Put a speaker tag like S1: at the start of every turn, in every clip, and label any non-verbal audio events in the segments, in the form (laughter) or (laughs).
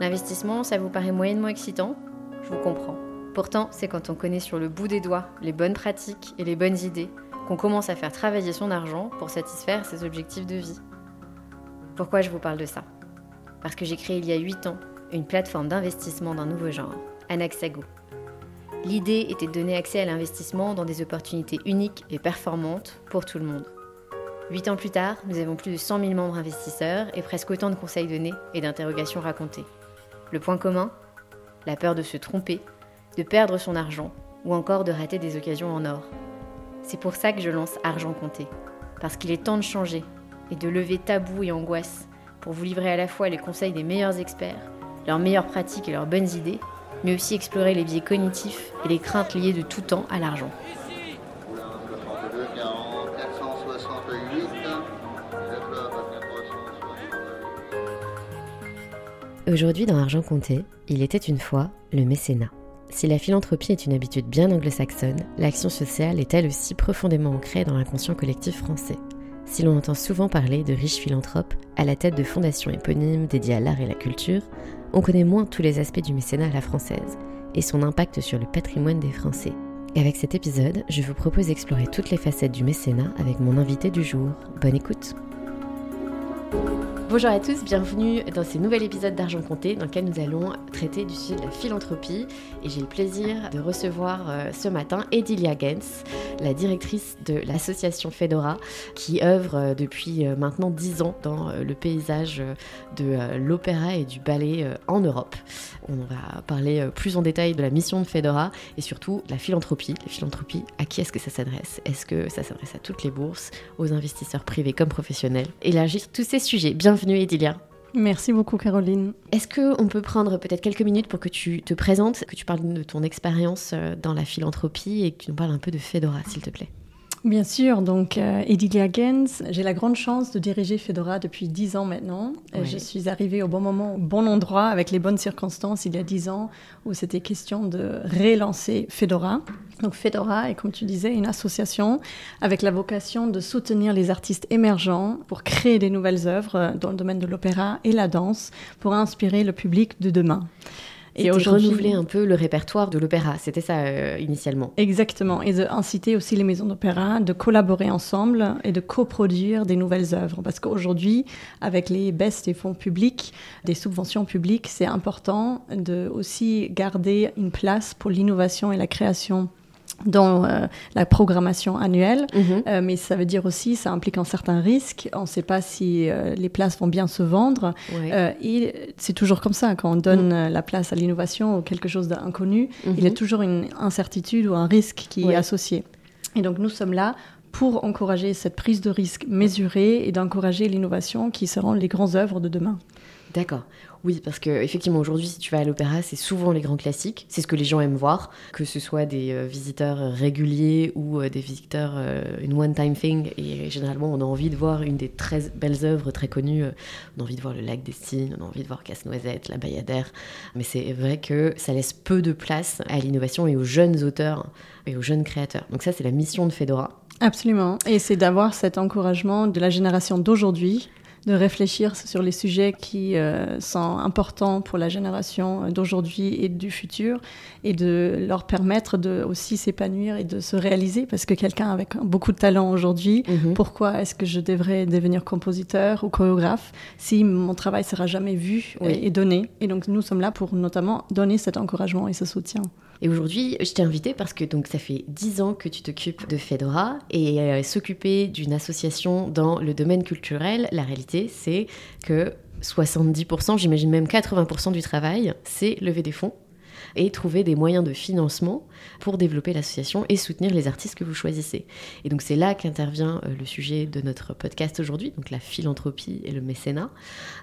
S1: L'investissement, ça vous paraît moyennement excitant? Je vous comprends. Pourtant, c'est quand on connaît sur le bout des doigts les bonnes pratiques et les bonnes idées qu'on commence à faire travailler son argent pour satisfaire ses objectifs de vie. Pourquoi je vous parle de ça? Parce que j'ai créé il y a 8 ans une plateforme d'investissement d'un nouveau genre, Anaxago. L'idée était de donner accès à l'investissement dans des opportunités uniques et performantes pour tout le monde. Huit ans plus tard, nous avons plus de 100 000 membres investisseurs et presque autant de conseils donnés et d'interrogations racontées. Le point commun La peur de se tromper, de perdre son argent ou encore de rater des occasions en or. C'est pour ça que je lance Argent Compté, parce qu'il est temps de changer et de lever tabous et angoisses pour vous livrer à la fois les conseils des meilleurs experts, leurs meilleures pratiques et leurs bonnes idées, mais aussi explorer les biais cognitifs et les craintes liées de tout temps à l'argent. Aujourd'hui dans Argent Compté, il était une fois le mécénat. Si la philanthropie est une habitude bien anglo-saxonne, l'action sociale est elle aussi profondément ancrée dans l'inconscient collectif français. Si l'on entend souvent parler de riches philanthropes à la tête de fondations éponymes dédiées à l'art et la culture, on connaît moins tous les aspects du mécénat à la française et son impact sur le patrimoine des Français. Avec cet épisode, je vous propose d'explorer toutes les facettes du mécénat avec mon invité du jour. Bonne écoute Bonjour à tous, bienvenue dans ce nouvel épisode d'Argent Compté dans lequel nous allons traiter du sujet de la philanthropie. Et j'ai le plaisir de recevoir euh, ce matin Edilia Gens, la directrice de l'association Fedora, qui œuvre euh, depuis euh, maintenant 10 ans dans le paysage de l'opéra et du ballet en Europe. On va parler plus en détail de la mission de Fedora et surtout de la philanthropie. La philanthropie, à qui est-ce que ça s'adresse? Est-ce que ça s'adresse à toutes les bourses, aux investisseurs privés comme professionnels? Élargir tous ces sujets. Bienvenue Edilia.
S2: Merci beaucoup, Caroline.
S1: Est-ce qu'on peut prendre peut-être quelques minutes pour que tu te présentes, que tu parles de ton expérience euh, dans la philanthropie et que tu nous parles un peu de Fedora, s'il te plaît?
S2: Bien sûr, donc euh, Edilia Gens, j'ai la grande chance de diriger Fedora depuis 10 ans maintenant. Euh. Je suis arrivée au bon moment, au bon endroit, avec les bonnes circonstances il y a 10 ans, où c'était question de relancer Fedora. Donc Fedora est, comme tu disais, une association avec la vocation de soutenir les artistes émergents pour créer des nouvelles œuvres euh, dans le domaine de l'opéra et la danse, pour inspirer le public de demain.
S1: Et renouveler un peu le répertoire de l'opéra, c'était ça euh, initialement.
S2: Exactement, et d'inciter aussi les maisons d'opéra de collaborer ensemble et de coproduire des nouvelles œuvres. Parce qu'aujourd'hui, avec les baisses des fonds publics, des subventions publiques, c'est important de aussi garder une place pour l'innovation et la création dans euh, la programmation annuelle.
S1: Mhm.
S2: Euh, mais ça veut dire aussi, ça implique un certain risque. On ne sait pas si euh, les places vont bien se vendre.
S1: Ouais.
S2: Et c'est toujours comme ça, quand on donne euh, la place à l'innovation ou quelque chose d'inconnu,
S1: Mhm.
S2: il y a toujours une incertitude ou un risque qui
S1: Ouais.
S2: est associé. Et donc nous sommes là pour encourager cette prise de risque mesurée et d'encourager l'innovation qui seront les grandes œuvres de demain.
S1: D'accord. Oui, parce que effectivement aujourd'hui, si tu vas à l'opéra, c'est souvent les grands classiques. C'est ce que les gens aiment voir, que ce soit des euh, visiteurs euh, réguliers ou euh, des visiteurs une one-time thing. Et généralement, on a envie de voir une des très belles œuvres très connues. On a envie de voir le Lac des Cygnes, on a envie de voir Casse-Noisette, La Bayadère. Mais c'est vrai que ça laisse peu de place à l'innovation et aux jeunes auteurs et aux jeunes créateurs. Donc ça, c'est la mission de Fedora.
S2: Absolument. Et c'est d'avoir cet encouragement de la génération d'aujourd'hui de réfléchir sur les sujets qui euh, sont importants pour la génération d'aujourd'hui et du futur et de leur permettre de aussi s'épanouir et de se réaliser parce que quelqu'un avec beaucoup de talent aujourd'hui,
S1: Mhm.
S2: pourquoi est-ce que je devrais devenir compositeur ou chorégraphe si mon travail sera jamais vu
S1: Oui.
S2: et, et donné? Et donc nous sommes là pour notamment donner cet encouragement et ce soutien.
S1: Et aujourd'hui, je t'ai invité parce que donc ça fait 10 ans que tu t'occupes de Fedora et euh, s'occuper d'une association dans le domaine culturel, la réalité c'est que 70%, j'imagine même 80% du travail, c'est lever des fonds et trouver des moyens de financement pour développer l'association et soutenir les artistes que vous choisissez. Et donc c'est là qu'intervient euh, le sujet de notre podcast aujourd'hui, donc la philanthropie et le mécénat.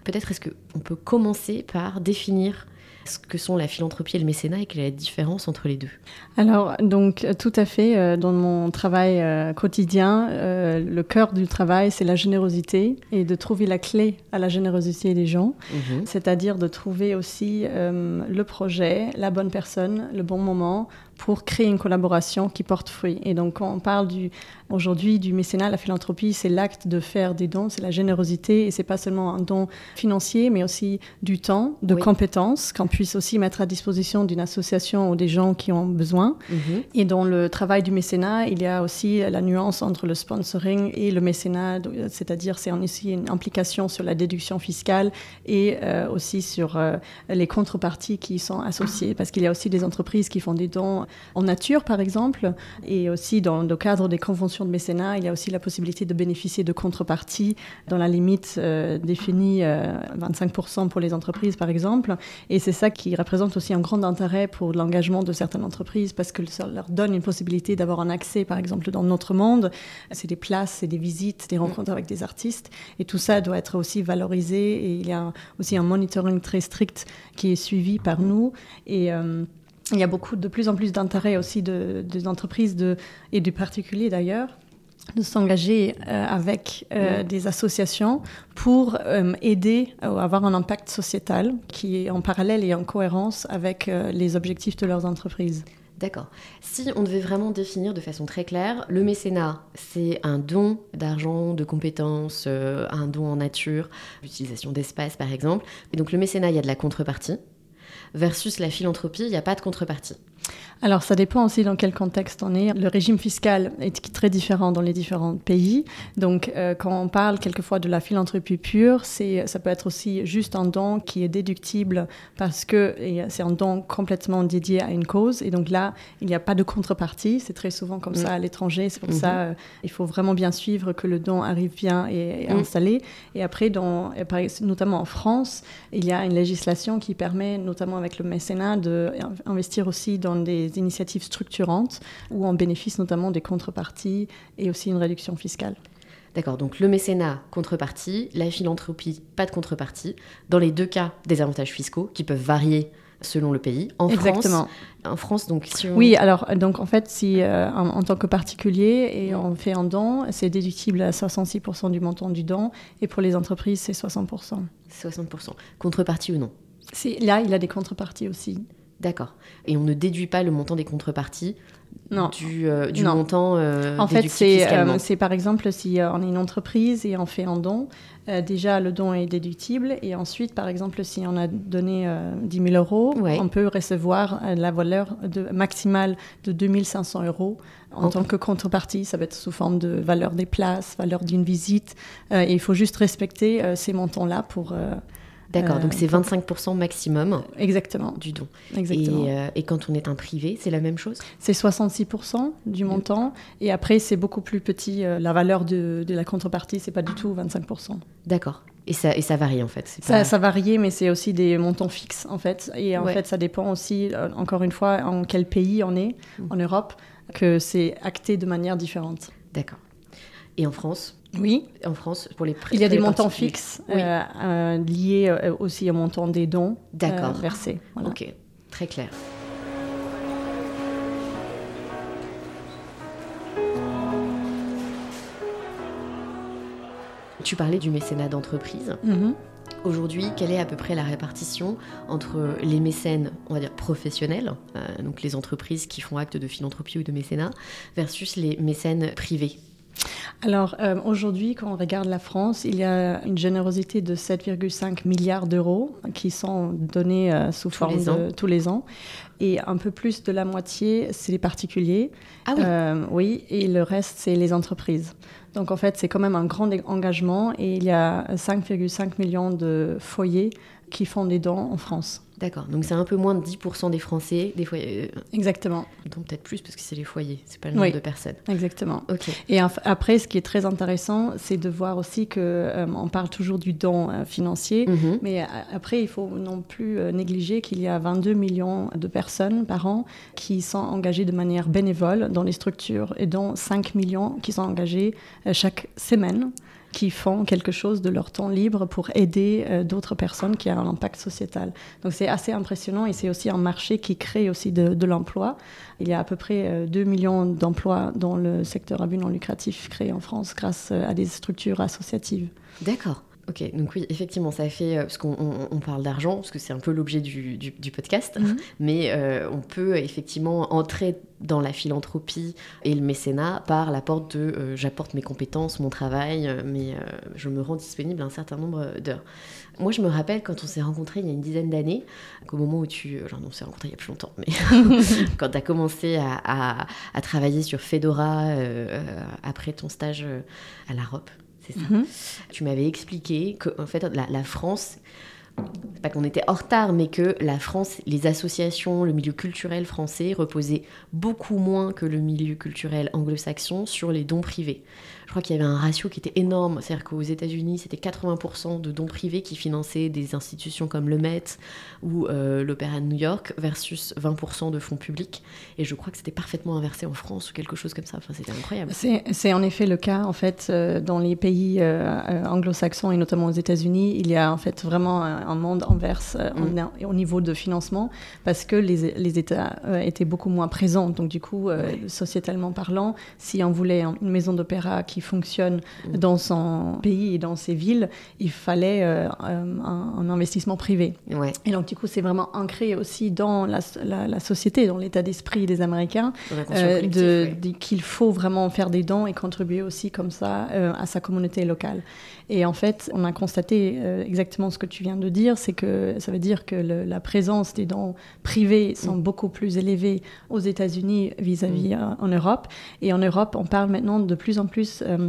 S1: Peut-être est-ce qu'on peut commencer par définir ce que sont la philanthropie et le mécénat et quelle est la différence entre les deux
S2: Alors, donc, tout à fait, euh, dans mon travail euh, quotidien, euh, le cœur du travail, c'est la générosité et de trouver la clé à la générosité des gens,
S1: Mhm.
S2: c'est-à-dire de trouver aussi le projet, la bonne personne, le bon moment pour créer une collaboration qui porte fruit. Et donc, quand on parle du, aujourd'hui du mécénat, la philanthropie, c'est l'acte de faire des dons, c'est la générosité, et c'est pas seulement un don financier, mais aussi du temps, de
S1: Oui.
S2: compétences qu'on puisse aussi mettre à disposition d'une association ou des gens qui ont besoin.
S1: Mhm.
S2: Et dans le travail du mécénat, il y a aussi la nuance entre le sponsoring et le mécénat, c'est-à-dire c'est aussi une implication sur la déduction fiscale et euh, aussi sur euh, les contreparties qui y sont associées, parce qu'il y a aussi des entreprises qui font des dons en nature, par exemple, et aussi dans le cadre des conventions de mécénat, il y a aussi la possibilité de bénéficier de contreparties dans la limite euh, définie, euh, 25% pour les entreprises, par exemple. Et c'est ça qui représente aussi un grand intérêt pour l'engagement de certaines entreprises parce que ça leur donne une possibilité d'avoir un accès, par exemple, dans notre monde. C'est des places, c'est des visites, des rencontres avec des artistes. Et tout ça doit être aussi valorisé. Et il y a aussi un monitoring très strict qui est suivi par nous. Et. euh, il y a beaucoup, de plus en plus d'intérêt aussi de- des entreprises de, et du particulier d'ailleurs de s'engager euh, avec euh, des associations pour euh, aider à avoir un impact sociétal qui est en parallèle et en cohérence avec les objectifs de leurs entreprises.
S1: D'accord. Si on devait vraiment définir de façon très claire, le mécénat, c'est un don d'argent, de compétences, un don en nature, l'utilisation d'espace par exemple. Et donc le mécénat, il y a de la contrepartie. Versus la philanthropie, il n'y a pas de contrepartie.
S2: Alors ça dépend aussi dans quel contexte on est. Le régime fiscal est très différent dans les différents pays. Donc euh, quand on parle quelquefois de la philanthropie pure, c'est ça peut être aussi juste un don qui est déductible parce que c'est un don complètement dédié à une cause. Et donc là, il n'y a pas de contrepartie. C'est très souvent comme
S1: Mm.
S2: ça à l'étranger. C'est pour
S1: Mhm.
S2: ça euh, il faut vraiment bien suivre que le don arrive bien et, et
S1: Mm.
S2: installé. Et après, dans, par- notamment en France, il y a une législation qui permet, notamment avec le mécénat, d'investir aussi dans des initiatives structurantes où on bénéficie notamment des contreparties et aussi une réduction fiscale.
S1: D'accord, donc le mécénat, contrepartie, la philanthropie, pas de contrepartie. Dans les deux cas, des avantages fiscaux qui peuvent varier selon le pays. En
S2: Exactement.
S1: France, en France donc si on...
S2: Oui, alors donc en fait, si euh, en, en tant que particulier et on fait un don, c'est déductible à 66% du montant du don et pour les entreprises, c'est 60%.
S1: 60%. Contrepartie ou non?
S2: Là, il a des contreparties aussi.
S1: D'accord. Et on ne déduit pas le montant des contreparties
S2: Non.
S1: du, euh, du
S2: Non.
S1: montant euh,
S2: En fait, c'est euh, c'est par exemple si euh, on est une entreprise et on fait un don, déjà le don est déductible et ensuite, par exemple, si on a donné euh, 10 000 euros,
S1: Ouais.
S2: on peut recevoir la valeur de, maximale de 2500 euros en tant que contrepartie. Ça va être sous forme de valeur des places, valeur d'une visite. et il faut juste respecter ces montants-là pour... euh,
S1: D'accord,
S2: euh,
S1: donc c'est 25% maximum
S2: exactement.
S1: du don.
S2: exactement.
S1: Et, euh, et quand on est un privé, c'est la même chose?
S2: C'est 66% du montant. Et après, c'est beaucoup plus petit. euh, la valeur de, de la contrepartie, c'est pas du tout 25%.
S1: D'accord. Et ça, et ça varie en fait.
S2: Ça,
S1: pas-
S2: ça varie, mais c'est aussi des montants fixes en fait. Et en
S1: Ouais.
S2: fait, ça dépend aussi, euh, encore une fois, en quel pays on est, en Europe, que c'est acté de manière différente.
S1: D'accord. Et en France
S2: Oui,
S1: En France, pour les prix
S2: il y a des montants fixes
S1: Oui.
S2: euh, euh, liés euh, aussi au montant des dons
S1: D'accord.
S2: versés. Voilà.
S1: Ok, très clair. Tu parlais du mécénat d'entreprise.
S2: Mhm.
S1: Aujourd'hui, quelle est à peu près la répartition entre les mécènes, on va dire professionnels, euh, donc les entreprises qui font acte de philanthropie ou de mécénat, versus les mécènes privés?
S2: Alors euh, aujourd'hui, quand on regarde la France, il y a une générosité de 7,5 milliards d'euros qui sont donnés euh, sous
S1: Tous
S2: forme
S1: les
S2: de tous les ans. Et un peu plus de la moitié, c'est les particuliers.
S1: Ah oui,
S2: Euh, oui, et le reste, c'est les entreprises. Donc en fait, c'est quand même un grand engagement et il y a 5,5 millions de foyers qui font des dons en France.
S1: D'accord. Donc c'est un peu moins de 10% des Français, des foyers, euh,
S2: Exactement,
S1: donc peut-être plus parce que c'est les foyers, c'est pas le nombre
S2: Oui.
S1: de personnes.
S2: exactement.
S1: Ok.
S2: Et après, ce qui est très intéressant, c'est de voir aussi que euh, on parle toujours du don euh, financier,
S1: Mhm.
S2: mais après, il faut non plus négliger qu'il y a 22 millions de personnes par an qui sont engagées de manière bénévole dans les structures et dont 5 millions qui sont engagés euh, chaque semaine. Qui font quelque chose de leur temps libre pour aider euh, d'autres personnes qui ont un impact sociétal. Donc c'est assez impressionnant et c'est aussi un marché qui crée aussi de, l'emploi. Il y a à peu près 2 millions d'emplois dans le secteur à but non lucratif créés en France grâce à des structures associatives.
S1: D'accord. Ok, donc oui, effectivement, ça fait, parce qu'on on, parle d'argent, parce que c'est un peu l'objet du, du, du, podcast, -hmm. mais euh, on peut effectivement entrer dans la philanthropie et le mécénat par la porte de euh, j'apporte mes compétences, mon travail, mais euh, je me rends disponible un certain nombre d'heures. Moi, je me rappelle quand on s'est rencontrés il y a une dizaine d'années, qu'au moment où tu. Non, on s'est rencontrés il y a plus longtemps, mais (laughs) quand tu as commencé à, à, à, travailler sur Fedora après ton stage à la ROP c'est ça. Mm -hmm. Tu m'avais expliqué que en fait la, la France pas qu'on était en retard, mais que la France, les associations, le milieu culturel français reposaient beaucoup moins que le milieu culturel anglo-saxon sur les dons privés. Je crois qu'il y avait un ratio qui était énorme, c'est-à-dire qu'aux États-Unis, c'était 80% de dons privés qui finançaient des institutions comme le Met ou euh, l'Opéra de New York versus 20% de fonds publics. Et je crois que c'était parfaitement inversé en France ou quelque chose comme ça. Enfin, c'était incroyable.
S2: C'est en effet le cas, en fait, euh, dans les pays euh, anglo-saxons et notamment aux États-Unis. Il y a en fait vraiment un monde inverse mm. au niveau de financement parce que les, les États étaient beaucoup moins présents. Donc, du coup, ouais. sociétalement parlant, si on voulait une maison d'opéra qui fonctionne dans son pays et dans ses villes, il fallait euh, un, un, investissement privé.
S1: Ouais.
S2: Et donc, du coup, c'est vraiment ancré aussi dans la, la, la société, dans l'état d'esprit des Américains,
S1: euh, de,
S2: ouais. qu'il faut vraiment faire des dons et contribuer aussi comme ça euh, à sa communauté locale. Et en fait, on a constaté euh, exactement ce que tu viens de dire, c'est que ça veut dire que le, la présence des dons privés sont mmh. beaucoup plus élevées aux États-Unis vis-à-vis mmh. en Europe. Et en Europe, on parle maintenant de plus en plus euh,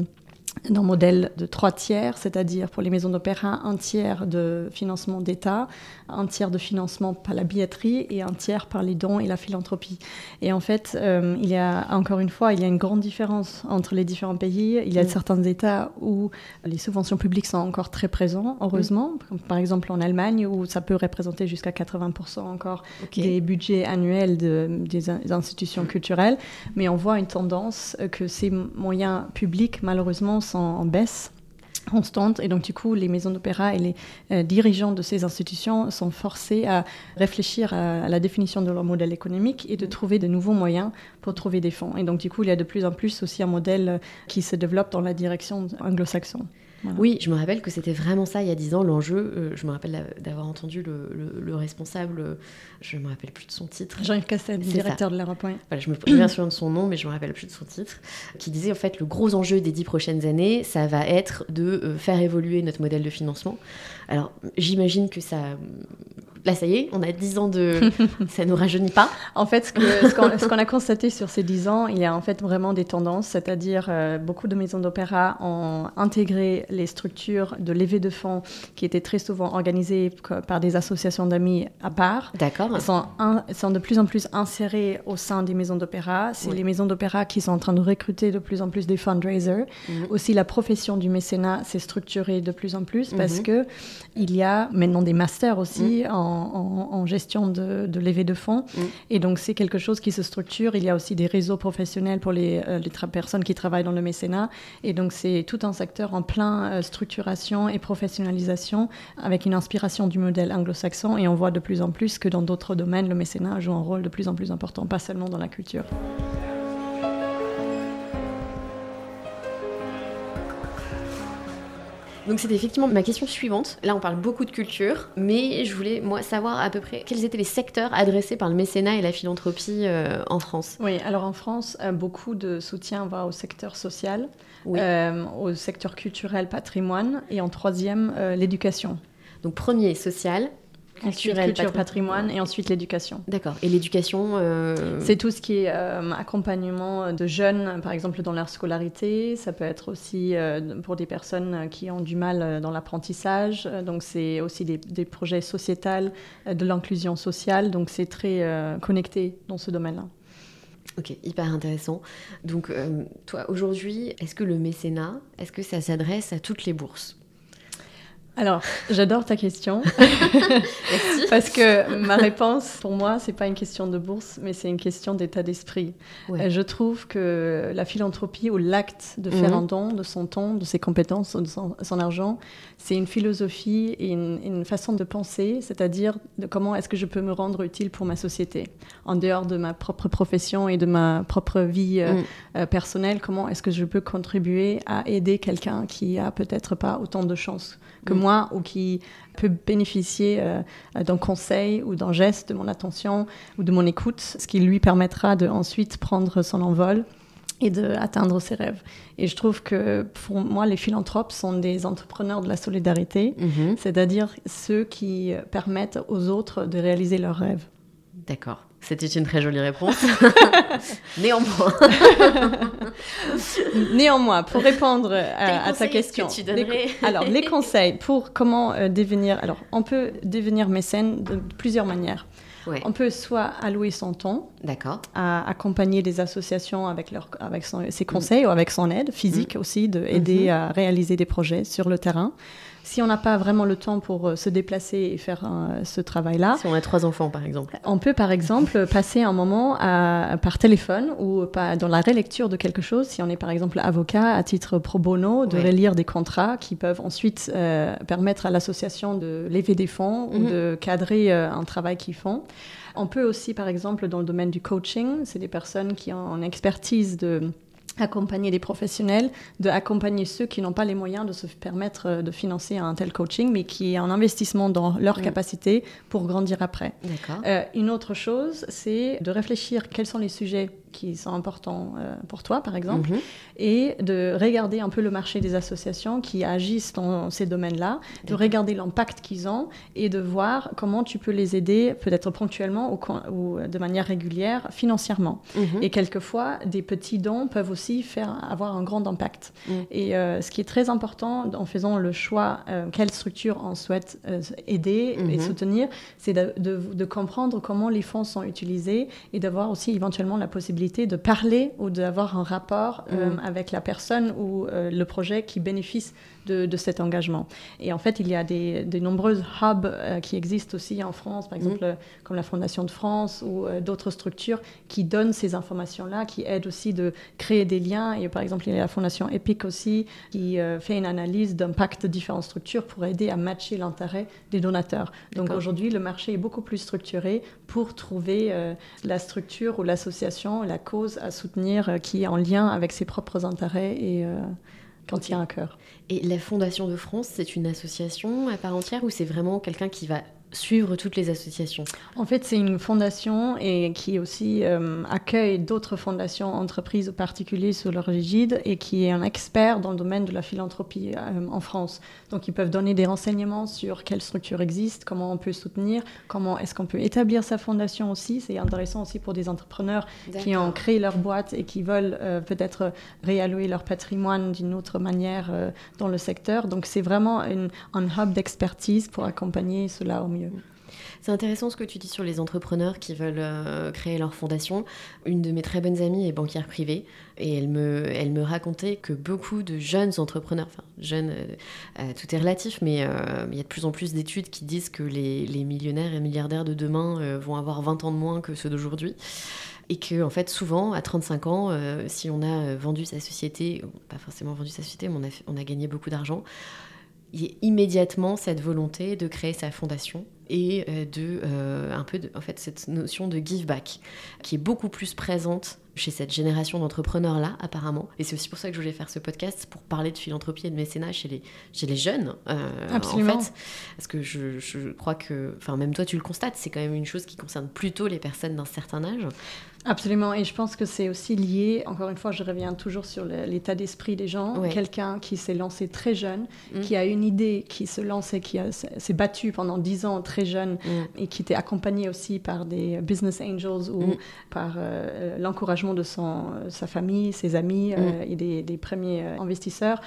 S2: d'un modèle de trois tiers, c'est-à-dire pour les maisons d'opéra, un tiers de financement d'État, un tiers de financement par la billetterie et un tiers par les dons et la philanthropie. Et en fait, euh, il y a encore une fois, il y a une grande différence entre les différents pays. Il y a mmh. certains États où les subventions publiques sont encore très présentes, heureusement, mmh. par exemple en Allemagne où ça peut représenter jusqu'à 80% encore okay. des budgets annuels de, des, des institutions culturelles. Mais on voit une tendance que ces moyens publics, malheureusement, sont en baisse constante et donc du coup les maisons d'opéra et les euh, dirigeants de ces institutions sont forcés à réfléchir à, à, la définition de leur modèle économique et de trouver de nouveaux moyens pour trouver des fonds. Et donc du coup il y a de plus en plus aussi un modèle qui se développe dans la direction anglo-saxonne.
S1: Voilà. Oui, je me rappelle que c'était vraiment ça il y a dix ans, l'enjeu. Euh, je me rappelle d'avoir entendu le, le, le, responsable, euh, je ne me rappelle plus de son titre.
S2: Jean-Yves Castel, directeur ça. de l'Europe.
S1: Voilà, je me souviens bien de son nom, mais je ne me rappelle plus de son titre. Qui disait en fait le gros enjeu des dix prochaines années, ça va être de euh, faire évoluer notre modèle de financement. Alors j'imagine que ça là, ça y est, on a 10 ans de. (laughs) ça ne nous rajeunit pas.
S2: En fait, ce qu'on ce a constaté sur ces 10 ans, il y a en fait vraiment des tendances, c'est-à-dire euh, beaucoup de maisons d'opéra ont intégré les structures de levée de fonds qui étaient très souvent organisées par des associations d'amis à part.
S1: D'accord.
S2: Elles sont, un, sont de plus en plus insérées au sein des maisons d'opéra. C'est oui. les maisons d'opéra qui sont en train de recruter de plus en plus des fundraisers. -hmm. Aussi, la profession du mécénat s'est structurée de plus en plus parce mm -hmm. que il y a maintenant des masters aussi mm en en, en, gestion de, de levée de fonds. Mm. Et donc, c'est quelque chose qui se structure. Il y a aussi des réseaux professionnels pour les, euh, les personnes qui travaillent dans le mécénat. Et donc, c'est tout un secteur en plein euh, structuration et professionnalisation avec une inspiration du modèle anglo-saxon. Et on voit de plus en plus que dans d'autres domaines, le mécénat joue un rôle de plus en plus important, pas seulement dans la culture.
S1: Donc c'était effectivement ma question suivante. Là, on parle beaucoup de culture, mais je voulais moi savoir à peu près quels étaient les secteurs adressés par le mécénat et la philanthropie euh, en France.
S2: Oui, alors en France, euh, beaucoup de soutien va au secteur social, oui. euh, au secteur culturel, patrimoine, et en troisième, euh, l'éducation.
S1: Donc premier social,
S2: culturel, culture, patrimoine, et ensuite l'éducation.
S1: D'accord. Et l'éducation
S2: euh... C'est tout ce qui est euh, accompagnement de jeunes, par exemple dans leur scolarité. Ça peut être aussi euh, pour des personnes qui ont du mal dans l'apprentissage. Donc c'est aussi des, des, projets sociétals, de l'inclusion sociale. Donc c'est très euh, connecté dans ce domaine-là.
S1: Ok, hyper intéressant. Donc euh, toi aujourd'hui, est-ce que le mécénat, est-ce que ça s'adresse à toutes les bourses?
S2: Alors, j'adore ta question. (laughs) Parce que ma réponse, pour moi, c'est pas une question de bourse, mais c'est une question d'état d'esprit.
S1: Ouais.
S2: Euh, Je trouve que la philanthropie ou l'acte de faire
S1: Mhm.
S2: un don de son temps, de ses compétences, de son, son argent, c'est une philosophie et une, une façon de penser, c'est-à-dire de comment est-ce que je peux me rendre utile pour ma société, en dehors de ma propre profession et de ma propre vie euh,
S1: Mm.
S2: euh, personnelle, comment est-ce que je peux contribuer à aider quelqu'un qui a peut-être pas autant de chance? Que
S1: Mm.
S2: moi ou qui peut bénéficier euh, d'un conseil ou d'un geste de mon attention ou de mon écoute, ce qui lui permettra de ensuite prendre son envol et d'atteindre ses rêves. Et je trouve que pour moi, les philanthropes sont des entrepreneurs de la solidarité,
S1: Mhm.
S2: c'est-à-dire ceux qui permettent aux autres de réaliser leurs rêves.
S1: D'accord. C'était une très jolie réponse. (laughs) Néanmoins, (laughs)
S2: Néanmoins, pour répondre à, à ta question,
S1: est-ce que tu
S2: les- (laughs) alors les conseils pour comment euh, devenir, alors on peut devenir mécène de plusieurs manières.
S1: ouais.
S2: On peut soit allouer son temps
S1: D'accord.
S2: à accompagner des associations avec, leur, avec son- ses conseils ou avec son aide physique aussi, de aider
S1: Mhm.
S2: à réaliser des projets sur le terrain. Si on n'a pas vraiment le temps pour euh, se déplacer et faire euh, ce travail-là,
S1: Si on a trois enfants, par exemple.
S2: on peut par exemple (laughs) passer un moment à- par téléphone ou pas dans la relecture de quelque chose. Si on est par exemple avocat à titre pro bono, de
S1: Ouais.
S2: relire des contrats qui peuvent ensuite euh, permettre à l'association de lever des fonds
S1: Mhm.
S2: ou de cadrer euh, un travail qu'ils font. On peut aussi par exemple dans le domaine du coaching, c'est des personnes qui ont une expertise de accompagner des professionnels, de accompagner ceux qui n'ont pas les moyens de se permettre euh, de financer un tel coaching, mais qui est un investissement dans leur
S1: Mm.
S2: capacité pour grandir après. Euh, une autre chose, c'est de réfléchir quels sont les sujets qui sont importants euh, pour toi, par exemple,
S1: Mhm.
S2: et de regarder un peu le marché des associations qui agissent dans ces domaines-là, de regarder l'impact qu'ils ont et de voir comment tu peux les aider, peut-être ponctuellement ou, ou de manière régulière, financièrement.
S1: Mhm.
S2: Et quelquefois, des petits dons peuvent aussi faire avoir un grand impact.
S1: Mm.
S2: Et euh, ce qui est très important en faisant le choix, euh, quelle structure on souhaite euh, aider et
S1: Mhm.
S2: soutenir, c'est de, de- de comprendre comment les fonds sont utilisés et d'avoir aussi éventuellement la possibilité de parler ou d'avoir un rapport euh,
S1: Mhm.
S2: avec la personne ou euh, le projet qui bénéficie de, de cet engagement. Et en fait, il y a des, de nombreuses hubs euh, qui existent aussi en France, par exemple euh, comme la Fondation de France ou euh, d'autres structures qui donnent ces informations-là, qui aident aussi de créer des liens. Et par exemple, il y a la Fondation EPIC aussi qui fait une analyse d'impact de différentes structures pour aider à matcher l'intérêt des donateurs. Donc aujourd'hui, le marché est beaucoup plus structuré pour trouver la structure ou l'association, la cause à soutenir qui est en lien avec ses propres intérêts et euh, quand il cœur.
S1: Et la Fondation de France, c'est une association à part entière ou c'est vraiment quelqu'un qui va suivre toutes les associations
S2: En fait, c'est une fondation et qui aussi euh, accueille d'autres fondations, entreprises ou particuliers sous leur égide et qui est un expert dans le domaine de la philanthropie euh, en France. Donc, ils peuvent donner des renseignements sur quelles structures existent, comment on peut soutenir, comment est-ce qu'on peut établir sa fondation aussi. C'est intéressant aussi pour des entrepreneurs qui ont créé leur boîte et qui veulent euh, peut-être réallouer leur patrimoine d'une autre manière dans le secteur. Donc, c'est vraiment une- un hub d'expertise pour accompagner cela au mieux.
S1: C'est intéressant ce que tu dis sur les entrepreneurs qui veulent euh, créer leur fondation. Une de mes très bonnes amies est banquière privée et elle me, racontait que beaucoup de jeunes entrepreneurs, enfin jeunes, euh, euh, tout est relatif, mais il y a de plus en plus d'études qui disent que les, millionnaires et milliardaires de demain vont avoir 20 ans de moins que ceux d'aujourd'hui. Et que, en fait, souvent, à 35 ans, si on a vendu sa société, pas forcément vendu sa société, mais on a gagné beaucoup d'argent, il y a immédiatement cette volonté de créer sa fondation et euh, de euh, un peu de, en fait cette notion de give back qui est beaucoup plus présente chez cette génération d'entrepreneurs là apparemment et c'est aussi pour ça que je voulais faire ce podcast pour parler de philanthropie et de mécénat chez les chez les jeunes euh,
S2: Absolument.
S1: en fait parce que je, je crois que enfin même toi tu le constates c'est quand même une chose qui concerne plutôt les personnes d'un certain âge
S2: Absolument, et je pense que c'est aussi lié, encore une fois, je reviens toujours sur l'état d'esprit des gens.
S1: Ouais.
S2: Quelqu'un qui s'est lancé très jeune,
S1: Mm.
S2: qui a une idée, qui se lance et qui s'est battu pendant 10 ans très jeune
S1: Mm.
S2: et qui était accompagné aussi par des business angels ou
S1: Mm.
S2: par euh, l'encouragement de son, euh, sa famille, ses amis euh, et des, des premiers euh, investisseurs.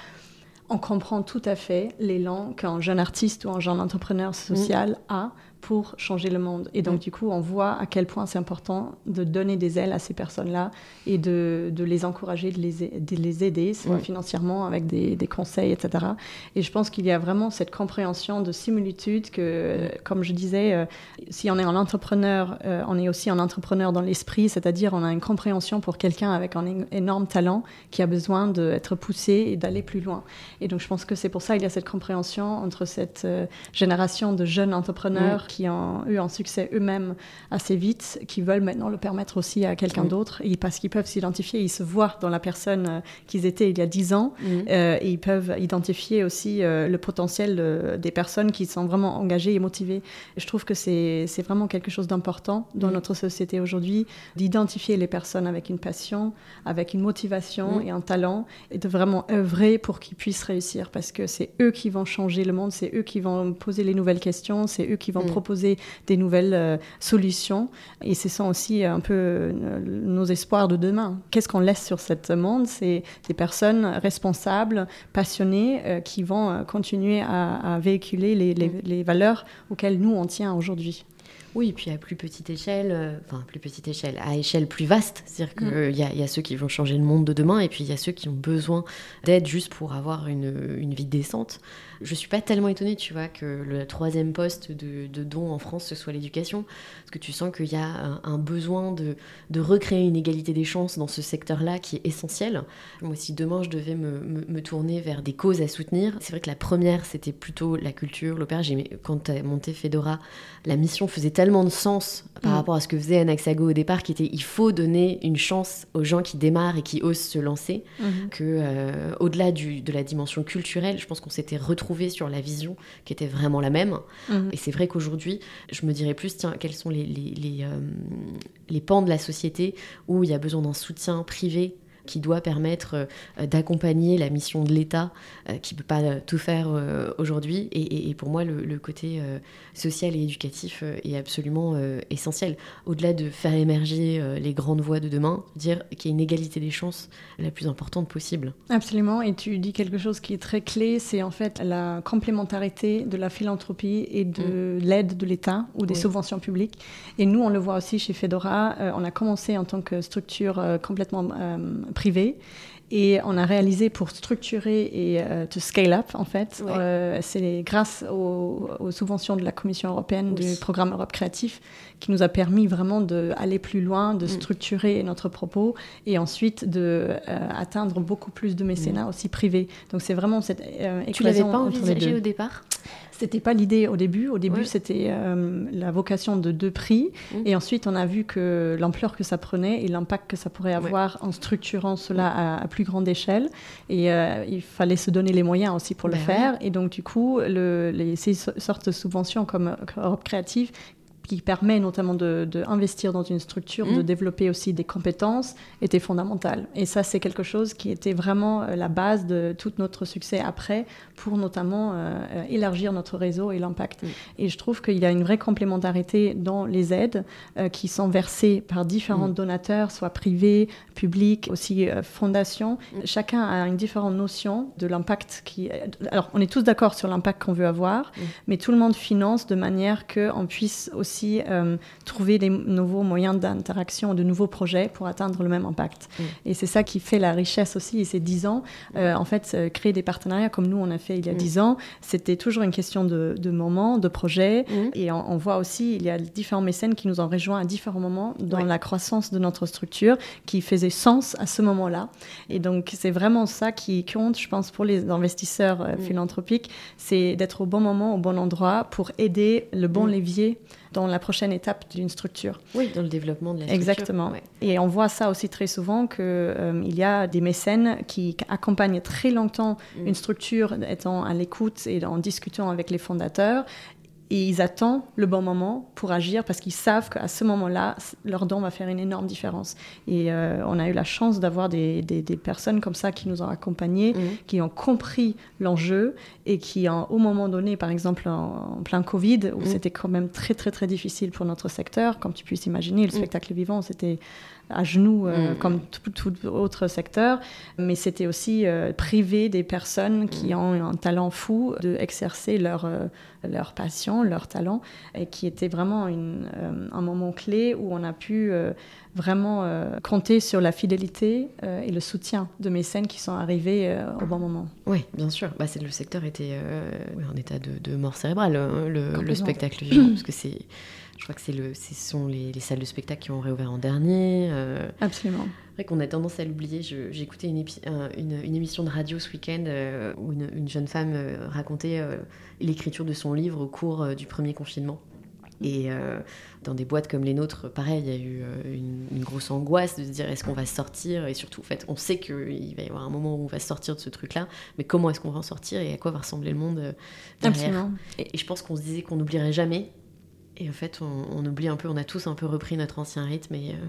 S2: On comprend tout à fait l'élan qu'un jeune artiste ou un jeune entrepreneur social a pour changer le monde. Et donc, du coup, on voit à quel point c'est important de donner des ailes à ces personnes-là et de, de les encourager, de les, de les aider, soit
S1: Mm.
S2: financièrement, avec des, des conseils, etc. Et je pense qu'il y a vraiment cette compréhension de similitude que, comme je disais, euh, si on est un entrepreneur, euh, on est aussi un entrepreneur dans l'esprit, c'est-à-dire on a une compréhension pour quelqu'un avec un énorme talent qui a besoin d'être poussé et d'aller plus loin. Et donc je pense que c'est pour ça qu'il y a cette compréhension entre cette euh, génération de jeunes entrepreneurs qui ont eu un succès eux-mêmes assez vite, qui veulent maintenant le permettre aussi à quelqu'un d'autre, parce qu'ils peuvent s'identifier, ils se voient dans la personne euh, qu'ils étaient il y a dix ans,
S1: Mhm.
S2: euh, et ils peuvent identifier aussi euh, le potentiel de- des personnes qui sont vraiment engagées et motivées. Et je trouve que c'est vraiment quelque chose d'important dans
S1: Mm.
S2: notre société aujourd'hui, d'identifier les personnes avec une passion, avec une motivation
S1: Mm.
S2: et un talent, et de vraiment œuvrer pour qu'ils puissent réussir, parce que c'est eux qui vont changer le monde, c'est eux qui vont poser les nouvelles questions, c'est eux qui vont
S1: Mm.
S2: Proposer des nouvelles euh, solutions, et c'est ça aussi un peu euh, nos espoirs de demain. Qu'est-ce qu'on laisse sur ce monde? C'est des personnes responsables, passionnées, euh, qui vont continuer à, à véhiculer les, les-
S1: Mm.
S2: les valeurs auxquelles nous on tient aujourd'hui.
S1: Oui, et puis à plus petite échelle, euh, enfin plus petite échelle, à échelle plus vaste, c'est-à-dire qu'il y, a, il y a ceux qui vont changer le monde de demain et puis il y a ceux qui ont besoin d'aide juste pour avoir une, une vie décente. Je suis pas tellement étonnée, tu vois, que le troisième poste de, de don en France, ce soit l'éducation, parce que tu sens qu'il y a un, un besoin de, de recréer une égalité des chances dans ce secteur-là qui est essentiel. Moi, si demain je devais me, me- me tourner vers des causes à soutenir, c'est vrai que la première, c'était plutôt la culture, l'opéra. Quand tu as monté Fedora, la mission faisait tellement de sens par
S2: Mm.
S1: rapport à ce que faisait Anaxago au départ, qui était il faut donner une chance aux gens qui démarrent et qui osent se lancer, que euh, au-delà du- de la dimension culturelle, je pense qu'on s'était retrouvé sur la vision qui était vraiment la même.
S2: Mhm.
S1: Et c'est vrai qu'aujourd'hui, je me dirais plus, tiens, quels sont les, les, les, euh, les pans de la société où il y a besoin d'un soutien privé qui doit permettre euh, d'accompagner la mission de l'État, euh, qui ne peut pas euh, tout faire aujourd'hui. Et, et- et pour moi, le, le côté social et éducatif est absolument essentiel. Au-delà de faire émerger les grandes voies de demain, dire qu'il y a une égalité des chances la plus importante possible.
S2: Absolument, et tu dis quelque chose qui est très clé, c'est en fait la complémentarité de la philanthropie et de l'aide de l'État ou des
S1: Oui.
S2: subventions publiques. Et nous, on le voit aussi chez Fedora, euh, on a commencé en tant que structure euh, complètement euh, privée. Et on a réalisé pour structurer et euh, to scale up, en fait,
S1: Ouais.
S2: euh, c'est grâce aux, aux subventions de la Commission européenne
S1: Oui.
S2: du programme Europe Créatif qui nous a permis vraiment d'aller plus loin, de
S1: Mm.
S2: structurer notre propos et ensuite de euh, atteindre beaucoup plus de mécénat aussi privé. Donc c'est vraiment cette euh.
S1: Tu l'avais pas envisagé au départ?
S2: C'était pas l'idée au début. Au début,
S1: Ouais.
S2: c'était euh, la vocation de deux prix.
S1: Mm.
S2: Et ensuite, on a vu que l'ampleur que ça prenait et l'impact que ça pourrait
S1: Ouais.
S2: avoir en structurant cela à, à plus grande échelle. Et euh, il fallait se donner les moyens aussi pour le
S1: Ben
S2: faire. Et donc, du coup, le, les, ces so- sortes de subventions comme Europe Créative qui permet notamment d'investir de, investir dans une structure,
S1: Mm.
S2: de développer aussi des compétences, était fondamentale. Et ça, c'est quelque chose qui était vraiment euh, la base de tout notre succès après, pour notamment euh, euh, élargir notre réseau et l'impact.
S1: Mm.
S2: Et je trouve qu'il y a une vraie complémentarité dans les aides euh, qui sont versées par différents
S1: Mm.
S2: donateurs, soit privés, publics, aussi euh, fondations.
S1: Mm.
S2: Chacun a une différente notion de l'impact qui... Alors, on est tous d'accord sur l'impact qu'on veut avoir,
S1: Mm.
S2: mais tout le monde finance de manière qu'on puisse aussi euh, trouver des nouveaux moyens d'interaction, de nouveaux projets pour atteindre le même impact.
S1: Mm.
S2: Et c'est ça qui fait la richesse aussi, et ces dix ans. Euh, en fait, euh, créer des partenariats comme nous, on a fait il y a
S1: Mm.
S2: dix ans, c'était toujours une question de, de moments, de projets.
S1: Mhm.
S2: Et on, on voit aussi, il y a différents mécènes qui nous ont rejoints à différents moments dans
S1: Ouais.
S2: la croissance de notre structure, qui faisait sens à ce moment-là. Et donc, c'est vraiment ça qui compte, je pense, pour les investisseurs
S1: Mm.
S2: philanthropiques, c'est d'être au bon moment, au bon endroit pour aider le bon
S1: Mm.
S2: levier dans la prochaine étape d'une structure.
S1: Oui, dans le développement de la structure.
S2: Exactement.
S1: Ouais.
S2: Et on voit ça aussi très souvent qu'il y a des mécènes qui accompagnent très longtemps
S1: Mm.
S2: une structure étant à l'écoute et en discutant avec les fondateurs. Et ils attendent le bon moment pour agir parce qu'ils savent qu'à ce moment-là, leur don va faire une énorme différence. Et euh, on a eu la chance d'avoir des, des- des personnes comme ça qui nous ont accompagnés,
S1: Mhm.
S2: qui ont compris l'enjeu et qui, en- au moment donné, par exemple en, en plein Covid, où
S1: Mm.
S2: c'était quand même très très très difficile pour notre secteur, comme tu puisses imaginer, le
S1: Mm.
S2: spectacle vivant, c'était à genoux euh,
S1: Mm.
S2: comme tout, tout autre secteur, mais c'était aussi euh, priver des personnes qui ont un talent fou de exercer leur, euh, leur passion passion, leur talent, et qui était vraiment une, euh, un moment clé où on a pu euh, vraiment euh, compter sur la fidélité et le soutien de mes scènes qui sont arrivés au bon moment.
S1: Oui, bien sûr. Bah, le secteur était en état de, mort cérébrale, hein, le, le, spectacle vivant, parce que c'est je crois que c'est le, ce sont les, salles de spectacle qui ont réouvert en dernier.
S2: Euh. Absolument.
S1: C'est vrai qu'on a tendance à l'oublier. J'ai écouté une, une, émission de radio ce week-end euh, où une, jeune femme euh, racontait l'écriture de son livre au cours du premier confinement. Et dans des boîtes comme les nôtres, pareil, il y a eu une, grosse angoisse de se dire est-ce qu'on va sortir? Et surtout, en fait, on sait qu'il va y avoir un moment où on va sortir de ce truc-là, mais comment est-ce qu'on va en sortir et à quoi va ressembler le monde derrière? Absolument. Et, et je pense qu'on se disait qu'on n'oublierait jamais et en fait, on, oublie un peu, on a tous un peu repris notre ancien rythme. Et, euh,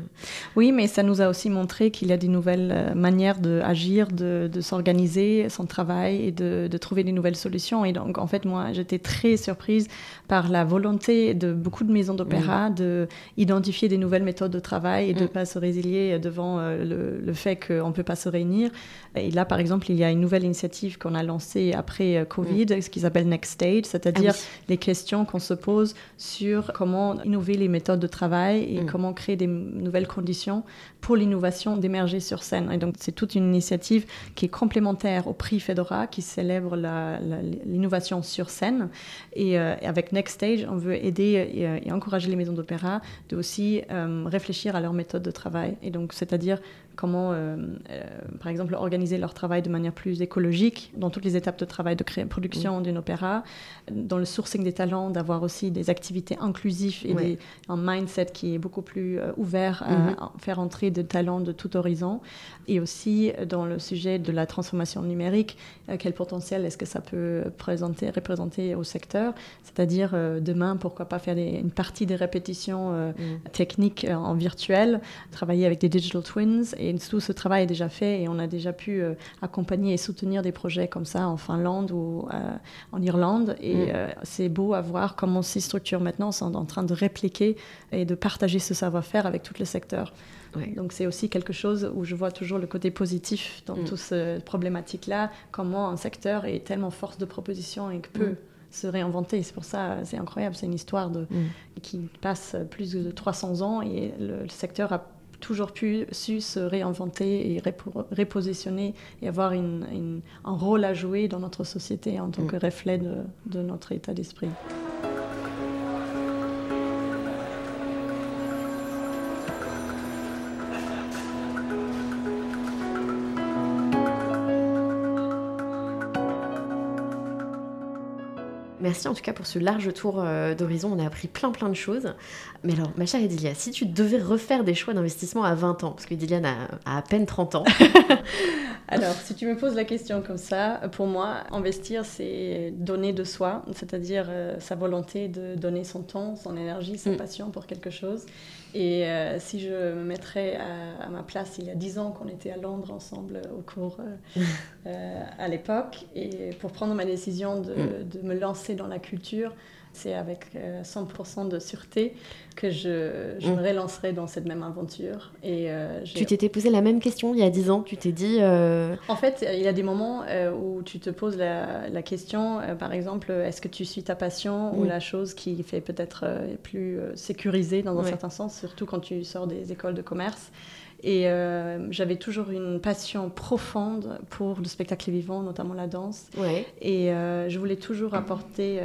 S2: Oui, mais ça nous a aussi montré qu'il y a des nouvelles euh, manières d'agir, de, de, s'organiser, son travail et de, de, trouver des nouvelles solutions. Et donc, en fait, moi, j'étais très surprise par la volonté de beaucoup de maisons d'opéra de d'identifier des nouvelles méthodes de travail et de ne mm. pas se résilier devant euh, le, le fait qu'on ne peut pas se réunir. Et là, par exemple, il y a une nouvelle initiative qu'on a lancée après Covid, mm. ce qu'ils appellent Next Stage, c'est-à-dire ah les questions qu'on se pose sur comment innover les méthodes de travail et mm. comment créer des nouvelles conditions pour l'innovation d'émerger sur scène. Et donc, c'est toute une initiative qui est complémentaire au prix Fedora, qui célèbre l'innovation sur scène. Et euh, avec Next Stage, on veut aider et, encourager les maisons d'opéra de aussi euh, réfléchir à leur méthode de travail. Et donc, c'est-à-dire comment, euh, euh, par exemple, organiser leur travail de manière plus écologique dans toutes les étapes de travail de production mm. d'une opéra, dans le sourcing des talents, d'avoir aussi des activités inclusives et un mindset qui est beaucoup plus euh, ouvert à, mm-hmm. faire entrer des talents de tout horizon, et aussi dans le sujet de la transformation numérique, quel potentiel est-ce que ça peut présenter, représenter au secteur, c'est-à-dire demain, pourquoi pas faire une partie des répétitions mm. techniques en virtuel, travailler avec des digital twins et tout ce travail est déjà fait et on a déjà pu euh, accompagner et soutenir des projets comme ça en Finlande ou euh, en Irlande. Et mm. euh, c'est beau à voir comment ces structures maintenant sont en train de répliquer et de partager ce savoir-faire avec tous les secteurs. Donc c'est aussi quelque chose où je vois toujours le côté positif dans mm. toute cette problématique-là, comment un secteur est tellement force de proposition et que peut mm. se réinventer. C'est pour ça, c'est incroyable, c'est une histoire de, qui passe plus de 300 ans et le, le secteur a toujours pu su se réinventer et repositionner et avoir un rôle à jouer dans notre société en tant mm. que reflet de notre état d'esprit.
S1: Merci en tout cas pour ce large tour euh, d'horizon. On a appris plein plein de choses. Mais alors, ma chère Edilia, si tu devais refaire des choix d'investissement à 20 ans, parce que Edilia a, à peine 30 ans. (laughs)
S2: alors, si tu me poses la question comme ça, pour moi, investir, c'est donner de soi, c'est-à-dire euh, sa volonté de donner son temps, son énergie, sa mm. passion pour quelque chose. Et euh, si je me mettrais à, ma place il y a dix ans qu'on était à Londres ensemble au cours euh, (laughs) euh, à l'époque, et pour prendre ma décision de, mm. de, me lancer dans la culture, c'est avec 100% euh, de sûreté que je, je me mm. relancerai dans cette même aventure.
S1: Et, euh, tu t'étais posé la même question il y a 10 ans Tu t'es dit... Euh,
S2: en fait, il y a des moments où tu te poses la, la question, par exemple, est-ce que tu suis ta passion ou mm. la chose qui fait peut-être plus sécurisée dans un certain sens, surtout quand tu sors des écoles de commerce et j'avais toujours une passion profonde pour le spectacle vivant, notamment la danse.
S1: Ouais.
S2: Et je voulais toujours apporter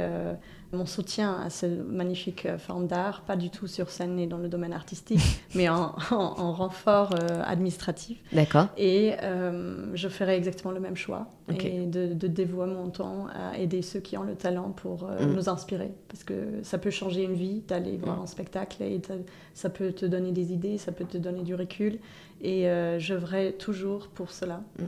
S2: mon soutien à ce magnifique euh, forme d'art, pas du tout sur scène et dans le domaine artistique, (laughs) mais en, renfort euh, administratif.
S1: D'accord.
S2: Et euh, je ferai exactement le même choix et de, dévouer mon temps à aider ceux qui ont le talent pour mm. nous inspirer. Parce que ça peut changer une vie d'aller voir un spectacle et ça peut te donner des idées, ça peut te donner du recul. Et euh, je j'œuvrerai toujours pour cela. Mm.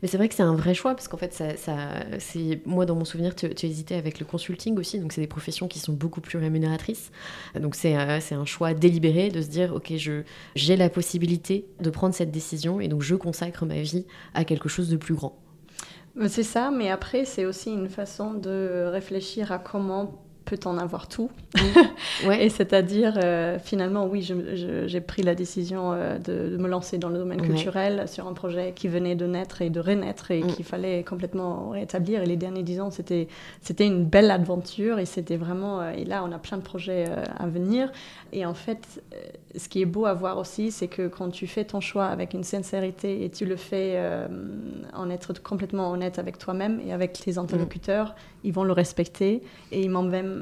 S1: Mais c'est vrai que c'est un vrai choix, parce qu'en fait, ça, ça c'est moi, dans mon souvenir, tu, hésité avec le consulting aussi, donc c'est des professions qui sont beaucoup plus rémunératrices. Donc c'est euh, c'est un choix délibéré de se dire, ok, j'ai la possibilité de prendre cette décision, et donc je consacre ma vie à quelque chose de plus grand.
S2: C'est ça, mais après, c'est aussi une façon de réfléchir à comment peut-on avoir tout (laughs)
S1: Ouais.
S2: Et c'est-à-dire, euh, finalement, oui, j'ai pris la décision euh, de, de me lancer dans le domaine
S1: Ouais.
S2: culturel sur un projet qui venait de naître et de renaître et
S1: Mm.
S2: qu'il fallait complètement rétablir. Et les derniers dix ans, c'était une belle aventure et c'était vraiment. euh, et là, on a plein de projets à venir. Et en fait, ce qui est beau à voir aussi, c'est que quand tu fais ton choix avec une sincérité et tu le fais en être complètement honnête avec toi-même et avec tes interlocuteurs, ils vont le respecter et ils m'ont même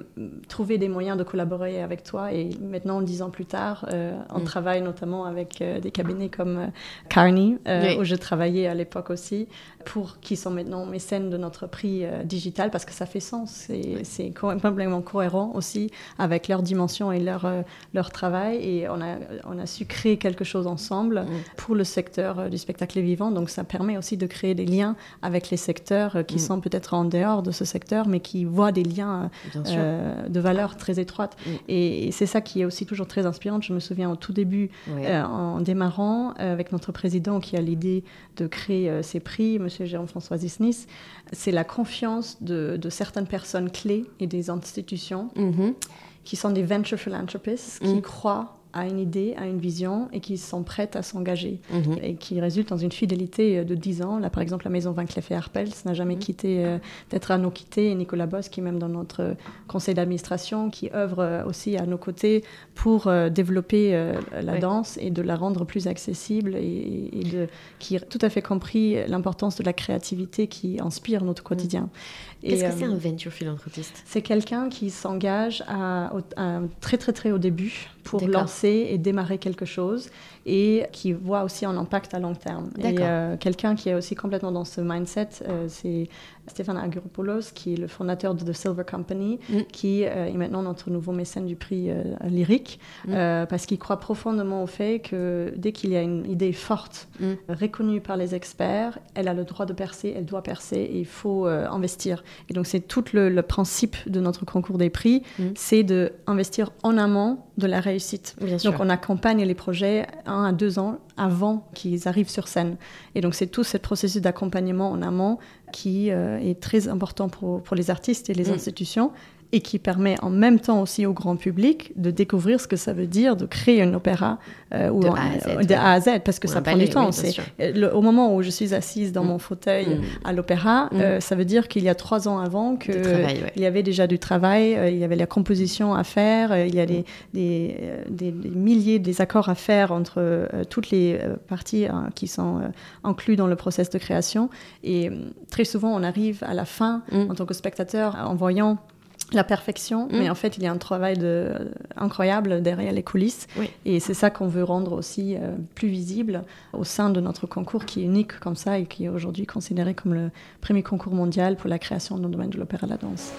S2: trouvé des moyens de collaborer avec toi. Et maintenant, dix ans plus tard, euh, on
S1: Mm.
S2: travaille notamment avec euh, des cabinets comme euh, Carney, euh,
S1: Oui.
S2: où je travaillais à l'époque aussi, pour qui sont maintenant mécènes de notre prix euh, digital parce que ça fait sens. C'est complètement cohérent aussi avec leur dimension et leur, euh, leur travail. Et on a, on a su créer quelque chose ensemble pour le secteur euh, du spectacle vivant. Donc ça permet aussi de créer des liens avec les secteurs qui
S1: Mm.
S2: sont peut-être en dehors de ce secteur, mais qui voient des liens de valeur très étroites. Et, et c'est ça qui est aussi toujours très inspirant. Je me souviens au tout début, en démarrant avec notre président qui a l'idée de créer ces prix, M. Jérôme-François Isnis, c'est la confiance de, de certaines personnes clés et des institutions
S1: Mhm.
S2: qui sont des venture philanthropists, qui
S1: Mm.
S2: croient à une idée, à une vision et qui sont prêtes à s'engager
S1: Mhm.
S2: et qui résulte dans une fidélité euh, de 10 ans. Là, par exemple, la maison Van Cleef et Arpels n'a jamais
S1: Mhm.
S2: quitté euh, d'être à nos côtés. Et Nicolas Boss, qui est même dans notre euh, conseil d'administration, qui œuvre aussi à nos côtés pour euh, développer euh, la danse et de la rendre plus accessible et, et de, qui a tout à fait compris l'importance de la créativité qui inspire notre quotidien. Et,
S1: Qu'est-ce que c'est un venture philanthropiste?
S2: c'est quelqu'un qui s'engage à, au- à très très très au début pour lancer et démarrer quelque chose et qui voit aussi un impact à long terme. Et euh, quelqu'un qui est aussi complètement dans ce mindset, euh, c'est Stéphane Aguropoulos, qui est le fondateur de The Silver Company,
S1: Mm.
S2: qui euh, est maintenant notre nouveau mécène du prix euh, lyrique,
S1: Mm.
S2: parce qu'il croit profondément au fait que dès qu'il y a une idée forte,
S1: Mm.
S2: reconnue par les experts, elle a le droit de percer, elle doit percer et il faut investir. Et donc c'est tout le, le principe de notre concours des prix, c'est de investir en amont de la réussite.
S1: Bien sûr.
S2: Donc on accompagne les projets un à deux ans avant qu'ils arrivent sur scène. Et donc c'est tout ce processus d'accompagnement en amont qui euh, est très important pour, pour les artistes et les
S1: Mm.
S2: institutions et qui permet en même temps aussi au grand public de découvrir ce que ça veut dire de créer un opéra euh, ou
S1: De A à Z, ouais.
S2: de A à Z, parce que
S1: Ou
S2: ça prend
S1: ballet,
S2: du temps.
S1: oui,
S2: euh, le- au moment où je suis assise dans
S1: Mm.
S2: mon fauteuil
S1: Mm.
S2: à l'opéra,
S1: Mm.
S2: euh, ça veut dire qu'il y a trois ans avant que
S1: Du travail, ouais.
S2: il y avait déjà du travail, euh, il y avait la composition à faire, il y a des, des, des- des milliers des accords à faire entre toutes les parties hein, qui sont euh, inclus dans le process de création. Et très souvent, on arrive à la fin en tant que spectateur en voyant la perfection,
S1: Mm.
S2: mais en fait, il y a un travail de, euh, incroyable derrière les coulisses.
S1: Oui.
S2: Et c'est ça qu'on veut rendre aussi euh, plus visible au sein de notre concours qui est unique comme ça et qui est aujourd'hui considéré comme le premier concours mondial pour la création dans le domaine de l'opéra et la danse.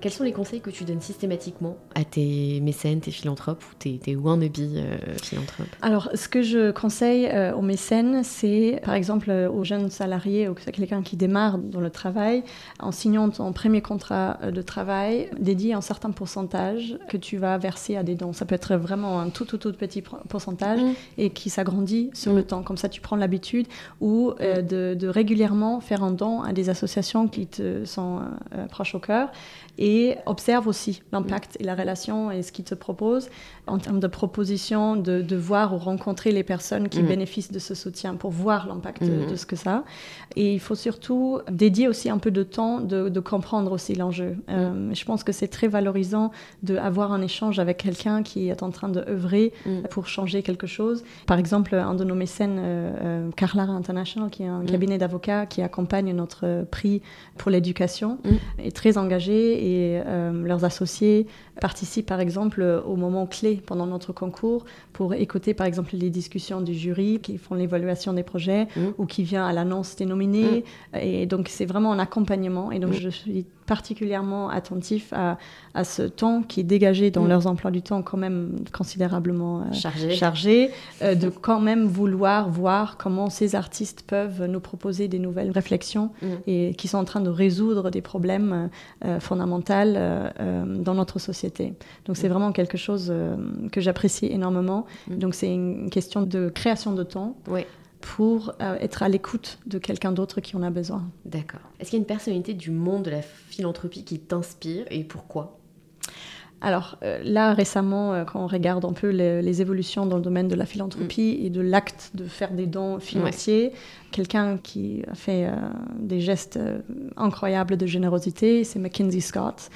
S1: Quels sont les conseils que tu donnes systématiquement à tes mécènes, tes philanthropes ou tes, tes wannabe euh, philanthropes?
S2: Alors, ce que je conseille euh, aux mécènes, c'est par exemple euh, aux jeunes salariés ou c'est quelqu'un qui démarre dans le travail, en signant ton premier contrat euh, de travail, dédié un certain pourcentage que tu vas verser à des dons. Ça peut être vraiment un tout, tout, tout petit pourcentage
S1: Mm.
S2: et qui s'agrandit sur le temps. Comme ça, tu prends l'habitude ou euh, de, de régulièrement faire un don à des associations qui te sont proches au cœur et observe aussi l'impact et la relation et ce qu'ils te proposent en termes de propositions, de, de voir ou rencontrer les personnes qui
S1: Mhm.
S2: bénéficient de ce soutien pour voir l'impact de-
S1: Mhm.
S2: de, ce que ça a. Et il faut surtout dédier aussi un peu de temps de, de comprendre aussi l'enjeu. Euh, je pense que c'est très valorisant d'avoir un échange avec quelqu'un qui est en train de œuvrer pour changer quelque chose. Par exemple, un de nos mécènes, euh, euh, Carlara International, qui est un cabinet d'avocats qui accompagne notre prix pour l'éducation, est très engagé et euh, leurs associés participent par exemple au moment clé pendant notre concours pour écouter par exemple les discussions du jury qui font l'évaluation des projets
S1: Mhm.
S2: ou qui vient à l'annonce des nominés. Et donc c'est vraiment un accompagnement. Et donc
S1: Mhm.
S2: je suis particulièrement attentifs à, à, ce temps qui est dégagé dans mm. leurs emplois du temps quand même considérablement euh, chargé, chargé euh, de quand même vouloir voir comment ces artistes peuvent nous proposer des nouvelles réflexions mm. et qui sont en train de résoudre des problèmes euh, fondamentaux dans notre société. Donc c'est mm. vraiment quelque chose que j'apprécie énormément. Donc c'est une question de création de temps. Oui pour euh, être à l'écoute de quelqu'un d'autre qui en a besoin.
S1: D'accord. Est-ce qu'il y a une personnalité du monde de la philanthropie qui t'inspire et pourquoi?
S2: Alors euh, là, récemment, euh, quand on regarde un peu les, évolutions dans le domaine de la philanthropie mm. et de l'acte de faire des dons financiers, quelqu'un qui a fait des gestes incroyables de générosité, c'est Mackenzie Scott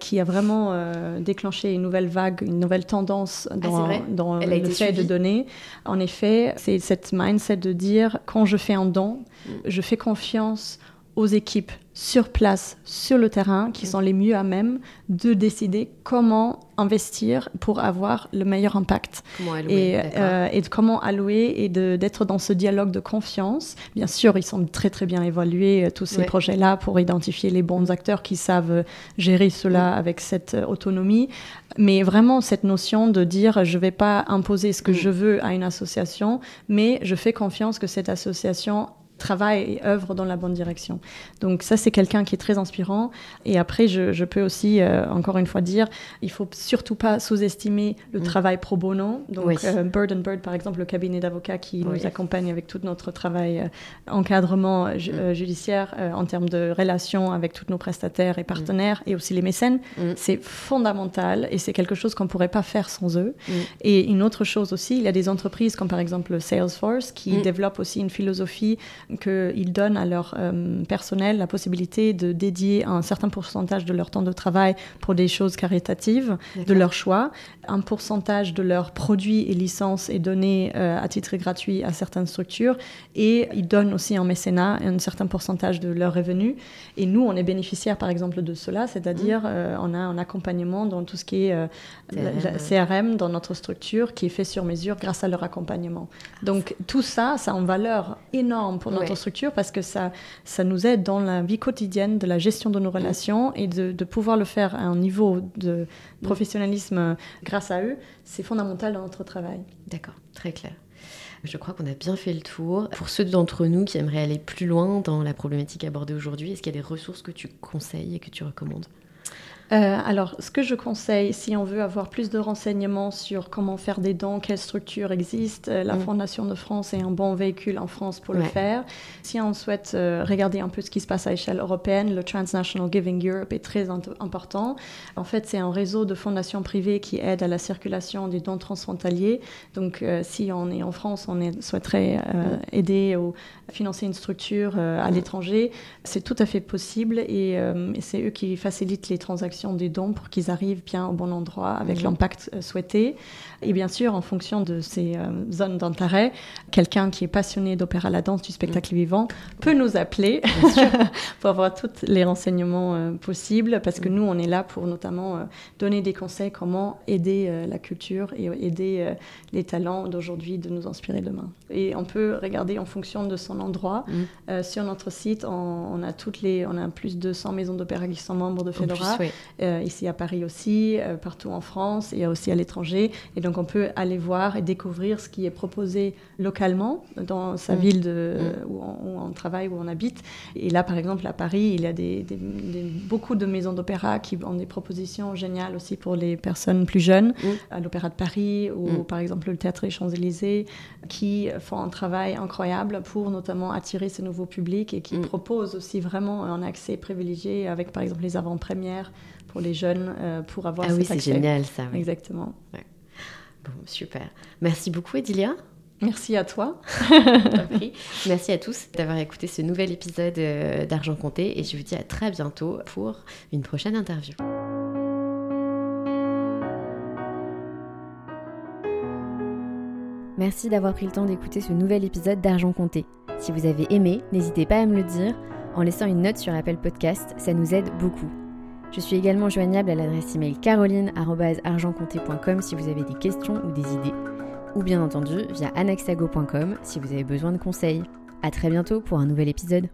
S2: qui a vraiment euh, déclenché une nouvelle vague, une nouvelle tendance ah, dans, le fait de donner. En effet, c'est cette mindset de dire quand je fais un don, mm. je fais confiance aux équipes sur place, sur le terrain, qui sont les mieux à même de décider comment investir pour avoir le meilleur impact. et, euh, et de comment allouer et d'être dans ce dialogue de confiance. Bien sûr, ils sont très très bien évalués, euh, tous ces projets-là, pour identifier les bons acteurs qui savent gérer cela avec cette euh, autonomie. Mais vraiment, cette notion de dire, je ne vais pas imposer ce que mm. je veux à une association, mais je fais confiance que cette association travaille et œuvre dans la bonne direction. Donc ça, c'est quelqu'un qui est très inspirant. Et après, je, peux aussi, euh, encore une fois, dire, il faut surtout pas sous-estimer le mm. travail pro bono. Donc euh, Bird and Bird, par exemple, le cabinet d'avocats qui nous accompagne avec tout notre travail euh, encadrement mm. judiciaire en termes de relations avec tous nos prestataires et partenaires et aussi les mécènes, mm. c'est fondamental et c'est quelque chose qu'on pourrait pas faire sans eux. Et une autre chose aussi, il y a des entreprises comme par exemple Salesforce qui développent aussi une philosophie qu'ils donnent à leur euh, personnel la possibilité de dédier un certain pourcentage de leur temps de travail pour des choses caritatives de leur choix. Un pourcentage de leurs produits et licences est donné euh, à titre gratuit à certaines structures et ils donnent aussi en mécénat un certain pourcentage de leurs revenus. Et nous, on est bénéficiaires par exemple de cela, c'est-à-dire mmh. euh, on a un accompagnement dans tout ce qui est CRM dans notre structure qui est fait sur mesure grâce à leur accompagnement. Donc tout ça, ça a une valeur énorme pour notre structure parce que ça, ça nous aide dans la vie quotidienne de la gestion de nos relations et de, de pouvoir le faire à un niveau de professionnalisme grâce à eux, c'est fondamental dans notre travail.
S1: D'accord, très clair. Je crois qu'on a bien fait le tour. Pour ceux d'entre nous qui aimeraient aller plus loin dans la problématique abordée aujourd'hui, est-ce qu'il y a des ressources que tu conseilles et que tu recommandes?
S2: Euh, alors, ce que je conseille, si on veut avoir plus de renseignements sur comment faire des dons, quelles structures existent, euh, la mm. Fondation de France est un bon véhicule en France pour le faire. Si on souhaite euh, regarder un peu ce qui se passe à échelle européenne, le Transnational Giving Europe est très important. En fait, c'est un réseau de fondations privées qui aident à la circulation des dons transfrontaliers. Donc, si on est en France, on est, souhaiterait aider ou financer une structure à l'étranger, c'est tout à fait possible et c'est eux qui facilitent les transactions des dons pour qu'ils arrivent bien au bon endroit avec mhm. l'impact euh, souhaité. Et bien sûr, en fonction de ces euh, zones d'intérêt, quelqu'un qui est passionné d'opéra la danse, du spectacle mhm. vivant, peut nous appeler (laughs) pour avoir tous les renseignements euh, possibles, parce que mhm. nous, on est là pour notamment donner des conseils comment aider la culture et aider les talents d'aujourd'hui de nous inspirer demain. Et on peut regarder en fonction de son endroit. sur notre site, on, a toutes les, on a plus de 100 maisons d'opéra qui sont membres de Fedora. Euh, ici à Paris aussi, euh, partout en France et aussi à l'étranger. Et donc on peut aller voir et découvrir ce qui est proposé localement dans sa mm. ville de, mm. où, on, travaille, où on habite. Et là, par exemple, à Paris, il y a des, beaucoup de maisons d'opéra qui ont des propositions géniales aussi pour les personnes plus jeunes, mm. à l'Opéra de Paris ou par exemple le Théâtre des Champs-Élysées, qui font un travail incroyable pour notamment attirer ce nouveau public et qui proposent aussi vraiment un accès privilégié avec par exemple les avant-premières pour les jeunes euh, pour avoir
S1: ah oui, c'est génial ça.
S2: Exactement.
S1: Bon, super. Merci beaucoup, Edilia.
S2: Merci à toi.
S1: Merci à tous d'avoir écouté ce nouvel épisode euh, d'Argent Compté et je vous dis à très bientôt pour une prochaine interview. Merci d'avoir pris le temps d'écouter ce nouvel épisode d'Argent Compté. Si vous avez aimé, n'hésitez pas à me le dire en laissant une note sur Apple Podcast, ça nous aide beaucoup. Je suis également joignable à l'adresse email caroline.argentcompté.com si vous avez des questions ou des idées, ou bien entendu via anaxago.com si vous avez besoin de conseils. A très bientôt pour un nouvel épisode.